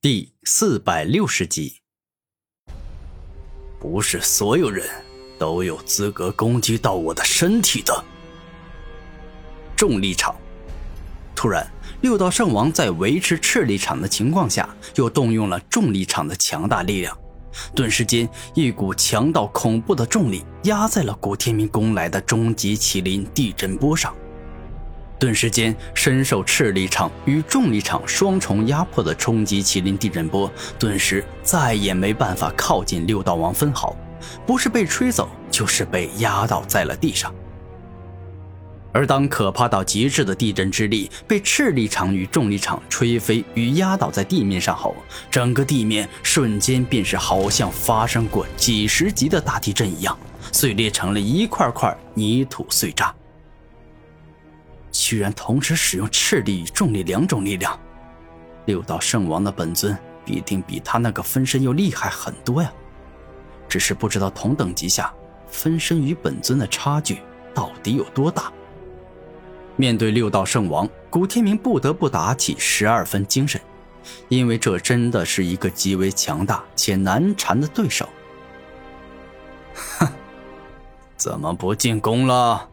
第四百六十集，不是所有人都有资格攻击到我的身体的。重力场，突然，六道圣王在维持斥力场的情况下，又动用了重力场的强大力量，顿时间，一股强到恐怖的重力压在了古天明攻来的终极麒麟地震波上。顿时间，深受斥力场与重力场双重压迫的冲击麒麟地震波，顿时再也没办法靠近六道王分毫，不是被吹走，就是被压倒在了地上。而当可怕到极致的地震之力被斥力场与重力场吹飞与压倒在地面上后，整个地面瞬间便是好像发生过几十级的大地震一样，碎裂成了一块块泥土碎渣。居然同时使用斥力与重力两种力量，六道圣王的本尊必定比他那个分身要厉害很多呀！只是不知道同等级下，分身与本尊的差距到底有多大。面对六道圣王，古天明不得不打起十二分精神，因为这真的是一个极为强大且难缠的对手。哼，怎么不进攻了？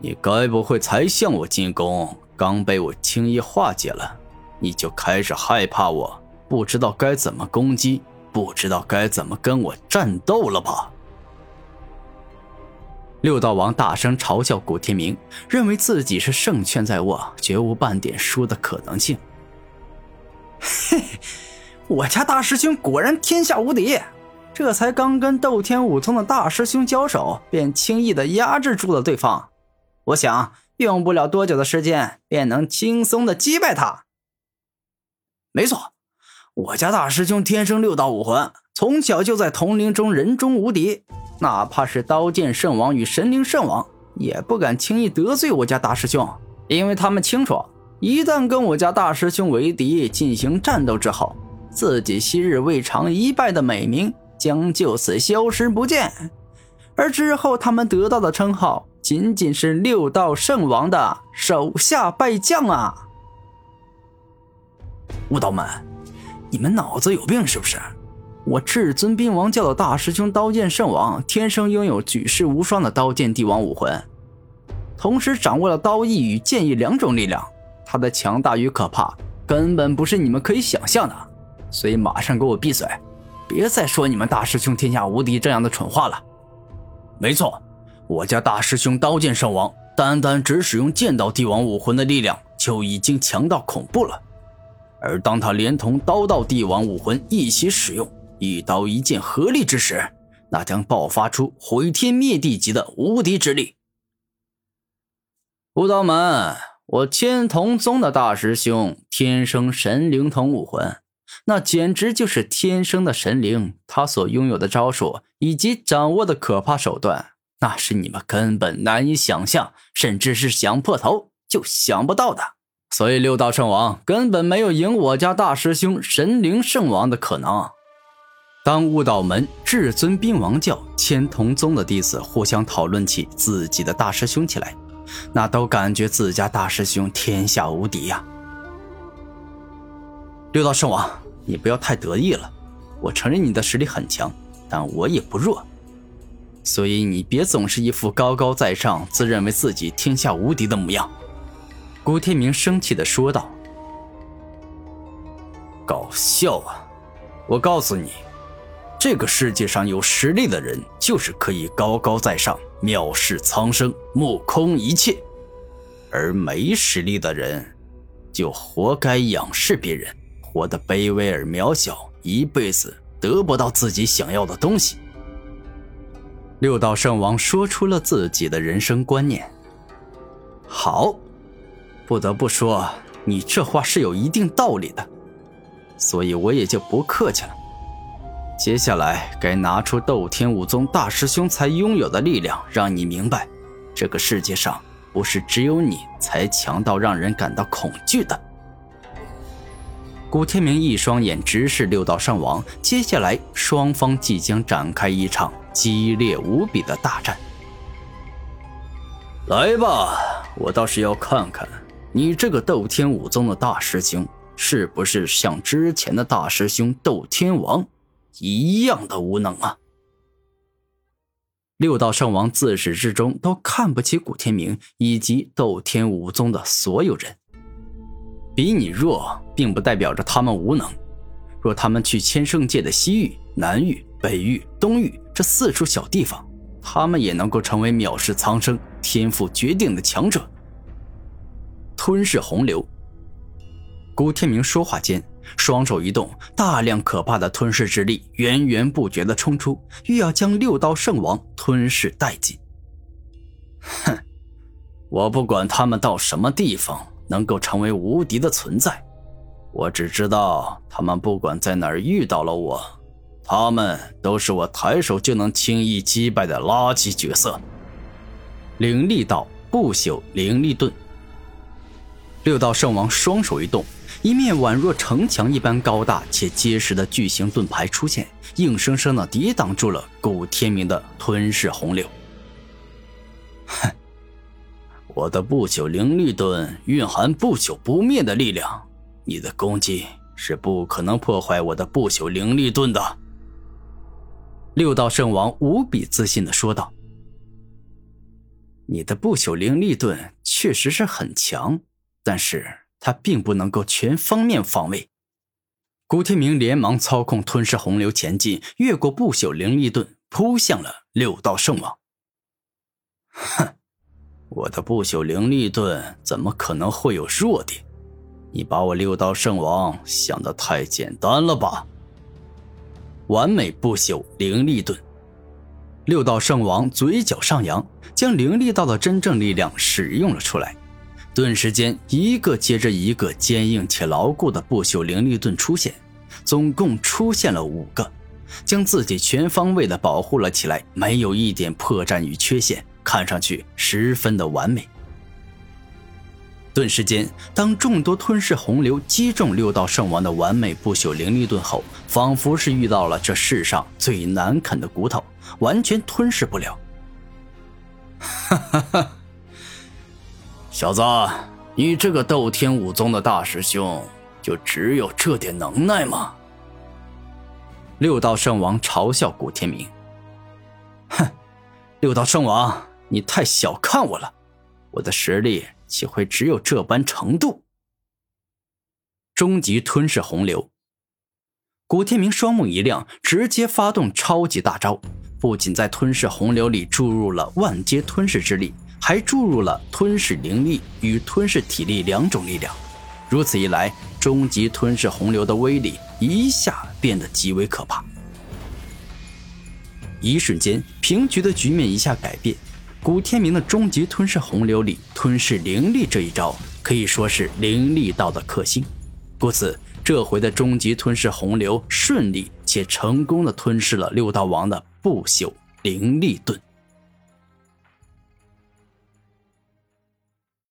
你该不会才向我进攻，刚被我轻易化解了，你就开始害怕我，不知道该怎么攻击，不知道该怎么跟我战斗了吧？六道王大声嘲笑古天明，认为自己是胜券在握，绝无半点输的可能性。嘿，我家大师兄果然天下无敌，这才刚跟斗天武宗的大师兄交手，便轻易的压制住了对方。我想用不了多久的时间，便能轻松的击败他。没错，我家大师兄天生六道武魂，从小就在同龄中人中无敌，哪怕是刀剑圣王与神灵圣王，也不敢轻易得罪我家大师兄，因为他们清楚，一旦跟我家大师兄为敌进行战斗之后，自己昔日未尝一败的美名将就此消失不见，而之后他们得到的称号。仅仅是六道圣王的手下败将啊！悟道们，你们脑子有病是不是？我至尊兵王教的大师兄刀剑圣王，天生拥有举世无双的刀剑帝王武魂，同时掌握了刀意与剑意两种力量，他的强大与可怕根本不是你们可以想象的。所以马上给我闭嘴，别再说你们大师兄天下无敌这样的蠢话了。没错。我家大师兄刀剑圣王，单单只使用剑道帝王武魂的力量就已经强到恐怖了，而当他连同刀道帝王武魂一起使用，一刀一剑合力之时，那将爆发出毁天灭地级的无敌之力。武道门，我千瞳宗的大师兄天生神灵瞳武魂，那简直就是天生的神灵，他所拥有的招数以及掌握的可怕手段。那是你们根本难以想象，甚至是想破头就想不到的。所以六道圣王根本没有赢我家大师兄神灵圣王的可能。当悟道门至尊兵王教千童宗的弟子互相讨论起自己的大师兄起来，那都感觉自家大师兄天下无敌呀。六道圣王，你不要太得意了。我承认你的实力很强，但我也不弱。所以你别总是一副高高在上、自认为自己天下无敌的模样。”古天明生气的说道。“搞笑啊！我告诉你，这个世界上有实力的人，就是可以高高在上、藐视苍生、目空一切；而没实力的人，就活该仰视别人，活得卑微而渺小，一辈子得不到自己想要的东西。”六道圣王说出了自己的人生观念。好，不得不说，你这话是有一定道理的，所以我也就不客气了。接下来该拿出斗天武宗大师兄才拥有的力量，让你明白，这个世界上不是只有你才强到让人感到恐惧的。古天明一双眼直视六道圣王，接下来双方即将展开一场。激烈无比的大战，来吧！我倒是要看看你这个斗天武宗的大师兄是不是像之前的大师兄斗天王一样的无能啊？六道圣王自始至终都看不起古天明以及斗天武宗的所有人。比你弱，并不代表着他们无能。若他们去千圣界的西域、南域、北域、东域这四处小地方，他们也能够成为藐视苍生、天赋绝顶的强者。吞噬洪流。古天明说话间，双手一动，大量可怕的吞噬之力源源不绝的冲出，欲要将六道圣王吞噬殆尽。哼，我不管他们到什么地方。能够成为无敌的存在，我只知道他们不管在哪儿遇到了我，他们都是我抬手就能轻易击败的垃圾角色。灵力道不朽灵力盾，六道圣王双手一动，一面宛若城墙一般高大且结实的巨型盾牌出现，硬生生的抵挡住了古天明的吞噬洪流。哼。我的不朽灵力盾蕴含不朽不灭的力量，你的攻击是不可能破坏我的不朽灵力盾的。六道圣王无比自信的说道：“你的不朽灵力盾确实是很强，但是它并不能够全方面防卫。”古天明连忙操控吞噬洪流前进，越过不朽灵力盾，扑向了六道圣王。哼！我的不朽灵力盾怎么可能会有弱点？你把我六道圣王想的太简单了吧？完美不朽灵力盾，六道圣王嘴角上扬，将灵力道的真正力量使用了出来。顿时间，一个接着一个坚硬且牢固的不朽灵力盾出现，总共出现了五个，将自己全方位的保护了起来，没有一点破绽与缺陷。看上去十分的完美。顿时间，当众多吞噬洪流击中六道圣王的完美不朽灵力盾后，仿佛是遇到了这世上最难啃的骨头，完全吞噬不了。哈哈哈！小子，你这个斗天武宗的大师兄，就只有这点能耐吗？六道圣王嘲笑古天明：“哼，六道圣王。”你太小看我了，我的实力岂会只有这般程度？终极吞噬洪流，古天明双目一亮，直接发动超级大招，不仅在吞噬洪流里注入了万阶吞噬之力，还注入了吞噬灵力与吞噬体力两种力量。如此一来，终极吞噬洪流的威力一下变得极为可怕。一瞬间，平局的局面一下改变。古天明的终极吞噬洪流里吞噬灵力这一招可以说是灵力道的克星，故此这回的终极吞噬洪流顺利且成功的吞噬了六道王的不朽灵力盾。